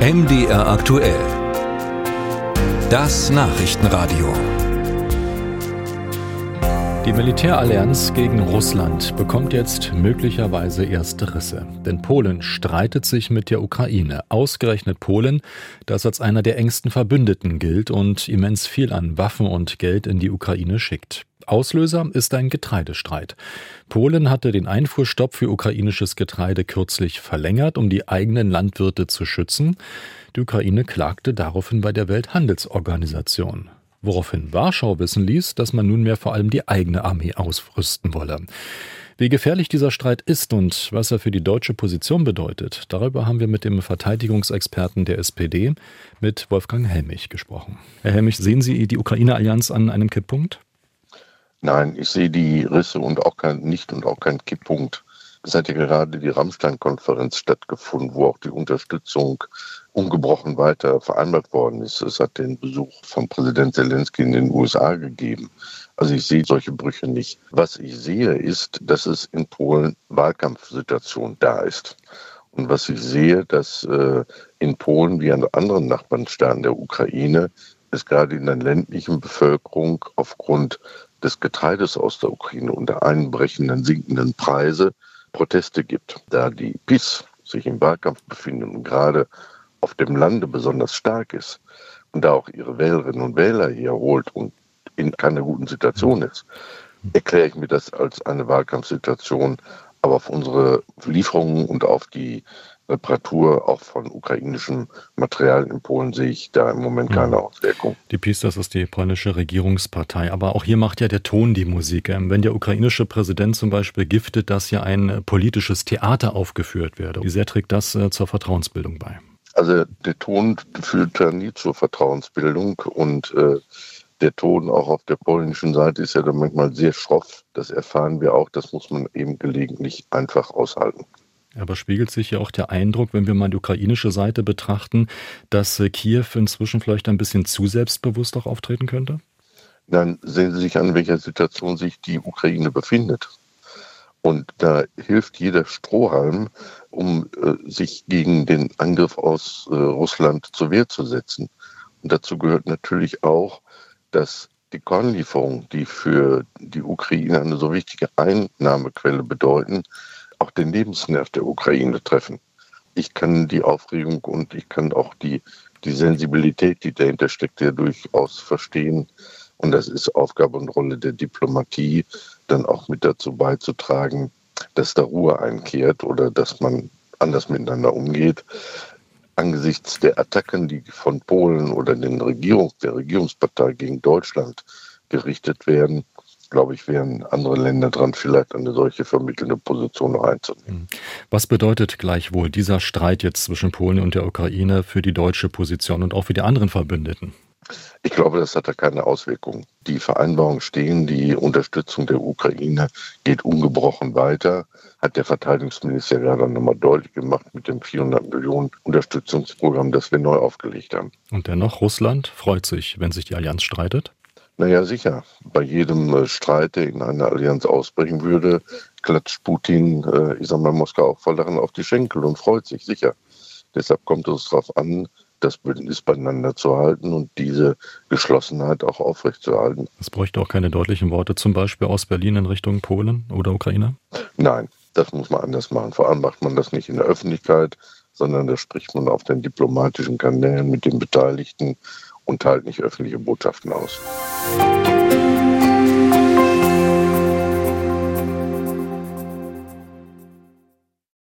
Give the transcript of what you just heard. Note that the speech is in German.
MDR aktuell. Das Nachrichtenradio. Die Militärallianz gegen Russland bekommt jetzt möglicherweise erste Risse. Denn Polen streitet sich mit der Ukraine. Ausgerechnet Polen, das als einer der engsten Verbündeten gilt und immens viel an Waffen und Geld in die Ukraine schickt. Auslöser ist ein Getreidestreit. Polen hatte den Einfuhrstopp für ukrainisches Getreide kürzlich verlängert, um die eigenen Landwirte zu schützen. Die Ukraine klagte daraufhin bei der Welthandelsorganisation woraufhin Warschau wissen ließ, dass man nunmehr vor allem die eigene Armee ausrüsten wolle. Wie gefährlich dieser Streit ist und was er für die deutsche Position bedeutet, darüber haben wir mit dem Verteidigungsexperten der SPD, mit Wolfgang Helmich, gesprochen. Herr Helmich, sehen Sie die Ukraine-Allianz an einem Kipppunkt? Nein, ich sehe die Risse und auch kein, nicht und auch keinen Kipppunkt. Es hat ja gerade die Rammstein-Konferenz stattgefunden, wo auch die Unterstützung ungebrochen weiter vereinbart worden ist. Es hat den Besuch von Präsident Zelensky in den USA gegeben. Also ich sehe solche Brüche nicht. Was ich sehe, ist, dass es in Polen Wahlkampfsituation da ist. Und was ich sehe, dass äh, in Polen wie an anderen Nachbarstaaten der Ukraine es gerade in der ländlichen Bevölkerung aufgrund des Getreides aus der Ukraine und der einbrechenden sinkenden Preise Proteste gibt. Da die PIS sich im Wahlkampf befinden und gerade auf dem Lande besonders stark ist und da auch ihre Wählerinnen und Wähler hier holt und in keiner guten Situation ist, erkläre ich mir das als eine Wahlkampfsituation. Aber auf unsere Lieferungen und auf die Reparatur auch von ukrainischem Material in Polen sehe ich da im Moment keine Auswirkung. Die PiS, das ist die polnische Regierungspartei. Aber auch hier macht ja der Ton die Musik. Ähm, wenn der ukrainische Präsident zum Beispiel giftet, dass ja ein politisches Theater aufgeführt werde. Wie sehr trägt das äh, zur Vertrauensbildung bei? Also der Ton führt ja nie zur Vertrauensbildung und äh, der Ton auch auf der polnischen Seite ist ja dann manchmal sehr schroff. Das erfahren wir auch. Das muss man eben gelegentlich einfach aushalten. Aber spiegelt sich ja auch der Eindruck, wenn wir mal die ukrainische Seite betrachten, dass äh, Kiew inzwischen vielleicht ein bisschen zu selbstbewusst auch auftreten könnte? Dann sehen Sie sich an, in welcher Situation sich die Ukraine befindet. Und da hilft jeder Strohhalm, um äh, sich gegen den Angriff aus äh, Russland zur Wehr zu setzen. Und dazu gehört natürlich auch, dass die Kornlieferungen, die für die Ukraine eine so wichtige Einnahmequelle bedeuten, auch den Lebensnerv der Ukraine treffen. Ich kann die Aufregung und ich kann auch die, die Sensibilität, die dahinter steckt, ja durchaus verstehen. Und das ist Aufgabe und Rolle der Diplomatie, dann auch mit dazu beizutragen, dass da Ruhe einkehrt oder dass man anders miteinander umgeht. Angesichts der Attacken, die von Polen oder den Regierung, der Regierungspartei gegen Deutschland gerichtet werden, glaube ich, wären andere Länder dran, vielleicht eine solche vermittelnde Position noch einzunehmen. Was bedeutet gleichwohl dieser Streit jetzt zwischen Polen und der Ukraine für die deutsche Position und auch für die anderen Verbündeten? Ich glaube, das hat da keine Auswirkungen. Die Vereinbarungen stehen, die Unterstützung der Ukraine geht ungebrochen weiter, hat der Verteidigungsminister gerade nochmal deutlich gemacht mit dem 400 Millionen Unterstützungsprogramm, das wir neu aufgelegt haben. Und dennoch, Russland freut sich, wenn sich die Allianz streitet? Naja, sicher. Bei jedem äh, Streit, der in einer Allianz ausbrechen würde, klatscht Putin, äh, ich sag mal, Moskau auch voll daran auf die Schenkel und freut sich, sicher. Deshalb kommt es darauf an, das Bündnis beieinander zu halten und diese Geschlossenheit auch aufrechtzuerhalten. Es bräuchte auch keine deutlichen Worte, zum Beispiel aus Berlin in Richtung Polen oder Ukraine? Nein, das muss man anders machen. Vor allem macht man das nicht in der Öffentlichkeit, sondern da spricht man auf den diplomatischen Kanälen mit den Beteiligten und teilt nicht öffentliche Botschaften aus.